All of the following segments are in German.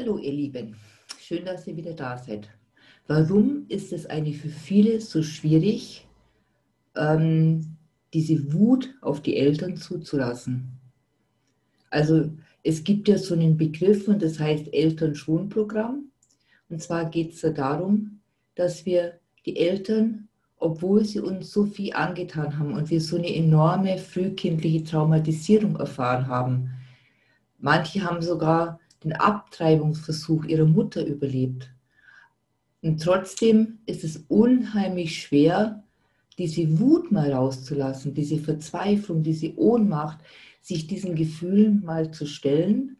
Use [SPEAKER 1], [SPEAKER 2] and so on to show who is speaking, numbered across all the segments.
[SPEAKER 1] Hallo ihr Lieben, schön, dass ihr wieder da seid. Warum ist es eigentlich für viele so schwierig, ähm, diese Wut auf die Eltern zuzulassen? Also es gibt ja so einen Begriff und das heißt Elternschonprogramm. Und zwar geht es da darum, dass wir die Eltern, obwohl sie uns so viel angetan haben und wir so eine enorme frühkindliche Traumatisierung erfahren haben, manche haben sogar den Abtreibungsversuch ihrer Mutter überlebt. Und trotzdem ist es unheimlich schwer, diese Wut mal rauszulassen, diese Verzweiflung, diese Ohnmacht, sich diesen Gefühlen mal zu stellen,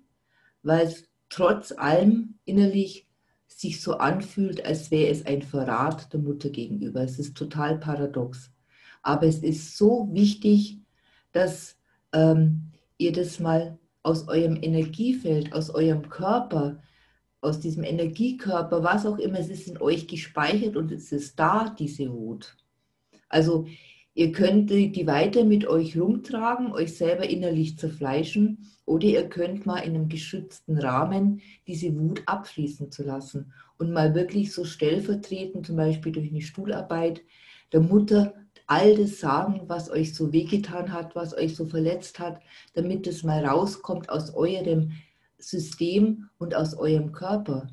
[SPEAKER 1] weil es trotz allem innerlich sich so anfühlt, als wäre es ein Verrat der Mutter gegenüber. Es ist total paradox. Aber es ist so wichtig, dass ähm, ihr das mal aus eurem Energiefeld, aus eurem Körper, aus diesem Energiekörper, was auch immer, es ist in euch gespeichert und es ist da, diese Wut. Also ihr könnt die weiter mit euch rumtragen, euch selber innerlich zerfleischen oder ihr könnt mal in einem geschützten Rahmen diese Wut abfließen zu lassen und mal wirklich so stellvertretend, zum Beispiel durch eine Stuhlarbeit, der Mutter all das sagen, was euch so wehgetan hat, was euch so verletzt hat, damit es mal rauskommt aus eurem System und aus eurem Körper.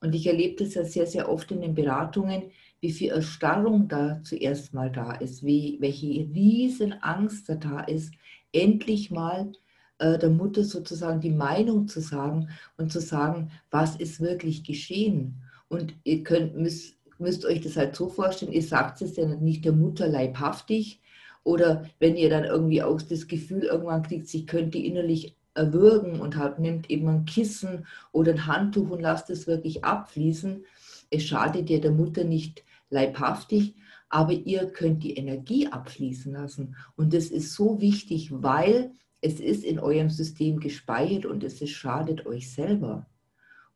[SPEAKER 1] Und ich erlebe das ja sehr, sehr oft in den Beratungen, wie viel Erstarrung da zuerst mal da ist, wie, welche riesen Angst da da ist, endlich mal äh, der Mutter sozusagen die Meinung zu sagen und zu sagen, was ist wirklich geschehen. Und ihr könnt, müsst, müsst euch das halt so vorstellen, ihr sagt es ja nicht der Mutter leibhaftig oder wenn ihr dann irgendwie auch das Gefühl irgendwann kriegt, sie könnte innerlich erwürgen und halt nimmt eben ein Kissen oder ein Handtuch und lasst es wirklich abfließen. Es schadet ihr der Mutter nicht leibhaftig, aber ihr könnt die Energie abfließen lassen. Und das ist so wichtig, weil es ist in eurem System gespeichert und es schadet euch selber.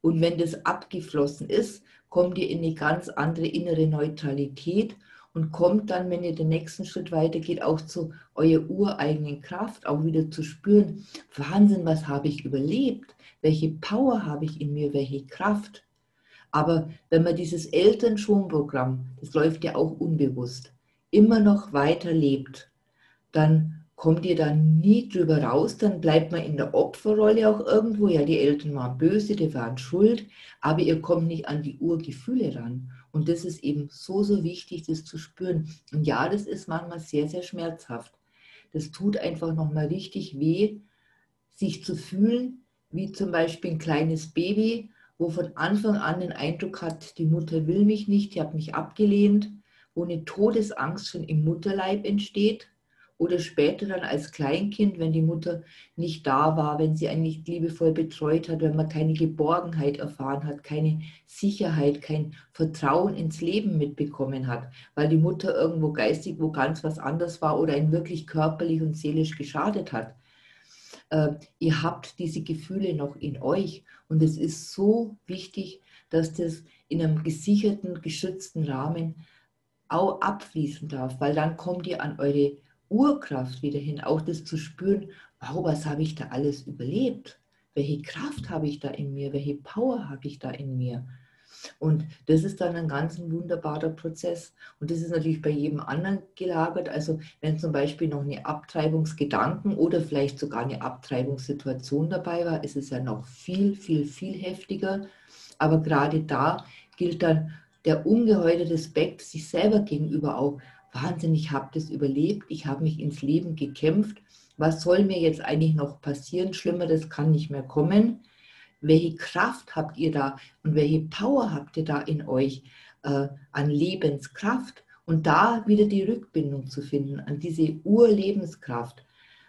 [SPEAKER 1] Und wenn das abgeflossen ist, kommt ihr in eine ganz andere innere Neutralität und kommt dann, wenn ihr den nächsten Schritt weitergeht, auch zu eurer ureigenen Kraft, auch wieder zu spüren, Wahnsinn, was habe ich überlebt? Welche Power habe ich in mir? Welche Kraft? Aber wenn man dieses Elternschonprogramm, das läuft ja auch unbewusst, immer noch weiter lebt, dann kommt ihr dann nie drüber raus, dann bleibt man in der Opferrolle auch irgendwo. Ja, die Eltern waren böse, die waren schuld, aber ihr kommt nicht an die Urgefühle ran. Und das ist eben so, so wichtig, das zu spüren. Und ja, das ist manchmal sehr, sehr schmerzhaft. Das tut einfach nochmal richtig weh, sich zu fühlen, wie zum Beispiel ein kleines Baby, wo von Anfang an den Eindruck hat, die Mutter will mich nicht, die hat mich abgelehnt, wo eine Todesangst schon im Mutterleib entsteht oder später dann als Kleinkind, wenn die Mutter nicht da war, wenn sie einen nicht liebevoll betreut hat, wenn man keine Geborgenheit erfahren hat, keine Sicherheit, kein Vertrauen ins Leben mitbekommen hat, weil die Mutter irgendwo geistig wo ganz was anders war oder einen wirklich körperlich und seelisch geschadet hat. Äh, ihr habt diese Gefühle noch in euch und es ist so wichtig, dass das in einem gesicherten, geschützten Rahmen auch abfließen darf, weil dann kommt ihr an eure Urkraft wieder hin, auch das zu spüren, wow, was habe ich da alles überlebt? Welche Kraft habe ich da in mir? Welche Power habe ich da in mir? Und das ist dann ein ganz wunderbarer Prozess. Und das ist natürlich bei jedem anderen gelagert. Also wenn zum Beispiel noch eine Abtreibungsgedanken oder vielleicht sogar eine Abtreibungssituation dabei war, ist es ja noch viel, viel, viel heftiger. Aber gerade da gilt dann der ungeheure Respekt sich selber gegenüber auch. Wahnsinn, ich habe das überlebt, ich habe mich ins Leben gekämpft. Was soll mir jetzt eigentlich noch passieren? Schlimmeres kann nicht mehr kommen. Welche Kraft habt ihr da und welche Power habt ihr da in euch äh, an Lebenskraft? Und da wieder die Rückbindung zu finden an diese Urlebenskraft,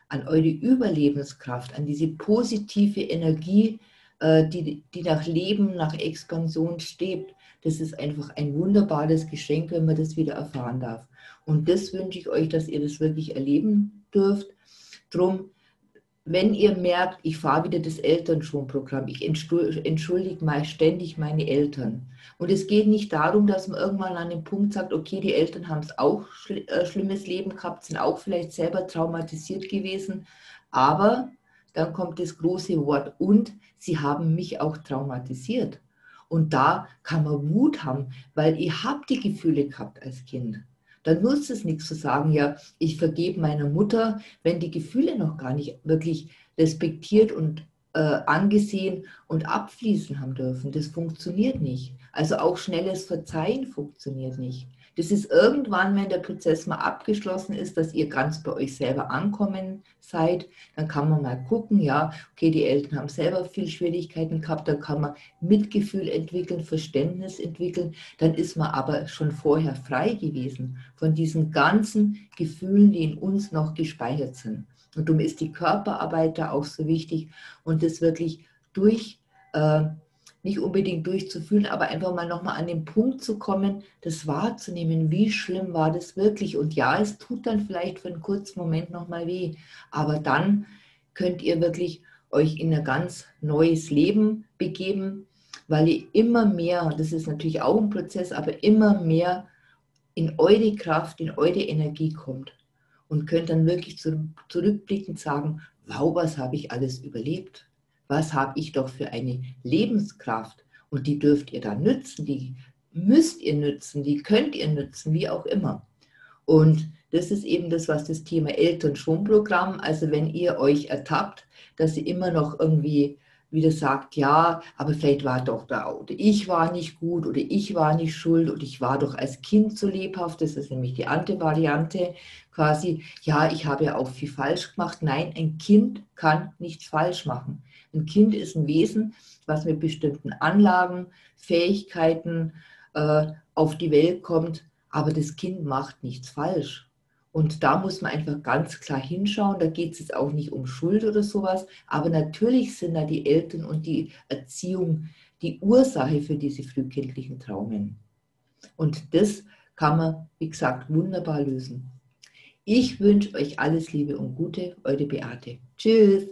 [SPEAKER 1] an eure Überlebenskraft, an diese positive Energie, die, die nach Leben, nach Expansion steht. Das ist einfach ein wunderbares Geschenk, wenn man das wieder erfahren darf. Und das wünsche ich euch, dass ihr das wirklich erleben dürft. Drum, wenn ihr merkt, ich fahre wieder das Elternschonprogramm, ich entschuldige mal ständig meine Eltern. Und es geht nicht darum, dass man irgendwann an dem Punkt sagt, okay, die Eltern haben es auch schl äh, schlimmes Leben gehabt, sind auch vielleicht selber traumatisiert gewesen, aber dann kommt das große Wort und sie haben mich auch traumatisiert. Und da kann man Wut haben, weil ihr habt die Gefühle gehabt als Kind. Dann nutzt es nichts zu sagen, ja, ich vergebe meiner Mutter, wenn die Gefühle noch gar nicht wirklich respektiert und äh, angesehen und abfließen haben dürfen. Das funktioniert nicht. Also auch schnelles Verzeihen funktioniert nicht. Das ist irgendwann, wenn der Prozess mal abgeschlossen ist, dass ihr ganz bei euch selber ankommen seid, dann kann man mal gucken, ja, okay, die Eltern haben selber viel Schwierigkeiten gehabt, dann kann man Mitgefühl entwickeln, Verständnis entwickeln, dann ist man aber schon vorher frei gewesen von diesen ganzen Gefühlen, die in uns noch gespeichert sind. Und darum ist die Körperarbeit da auch so wichtig und das wirklich durch äh, nicht unbedingt durchzufühlen, aber einfach mal nochmal an den Punkt zu kommen, das wahrzunehmen, wie schlimm war das wirklich. Und ja, es tut dann vielleicht für einen kurzen Moment nochmal weh, aber dann könnt ihr wirklich euch in ein ganz neues Leben begeben, weil ihr immer mehr, und das ist natürlich auch ein Prozess, aber immer mehr in eure Kraft, in eure Energie kommt und könnt dann wirklich zurückblickend sagen, wow, was habe ich alles überlebt? Was habe ich doch für eine Lebenskraft und die dürft ihr dann nützen, die müsst ihr nützen, die könnt ihr nützen, wie auch immer. Und das ist eben das, was das Thema Eltern-Schwungprogramm, also wenn ihr euch ertappt, dass ihr immer noch irgendwie wieder sagt, ja, aber vielleicht war doch da, oder ich war nicht gut oder ich war nicht schuld oder ich war doch als Kind so lebhaft, das ist nämlich die Ante-Variante, quasi, ja, ich habe ja auch viel falsch gemacht. Nein, ein Kind kann nichts falsch machen. Ein Kind ist ein Wesen, was mit bestimmten Anlagen, Fähigkeiten äh, auf die Welt kommt, aber das Kind macht nichts falsch. Und da muss man einfach ganz klar hinschauen. Da geht es jetzt auch nicht um Schuld oder sowas, aber natürlich sind da die Eltern und die Erziehung die Ursache für diese frühkindlichen Traumen. Und das kann man, wie gesagt, wunderbar lösen. Ich wünsche euch alles Liebe und Gute, eure Beate. Tschüss.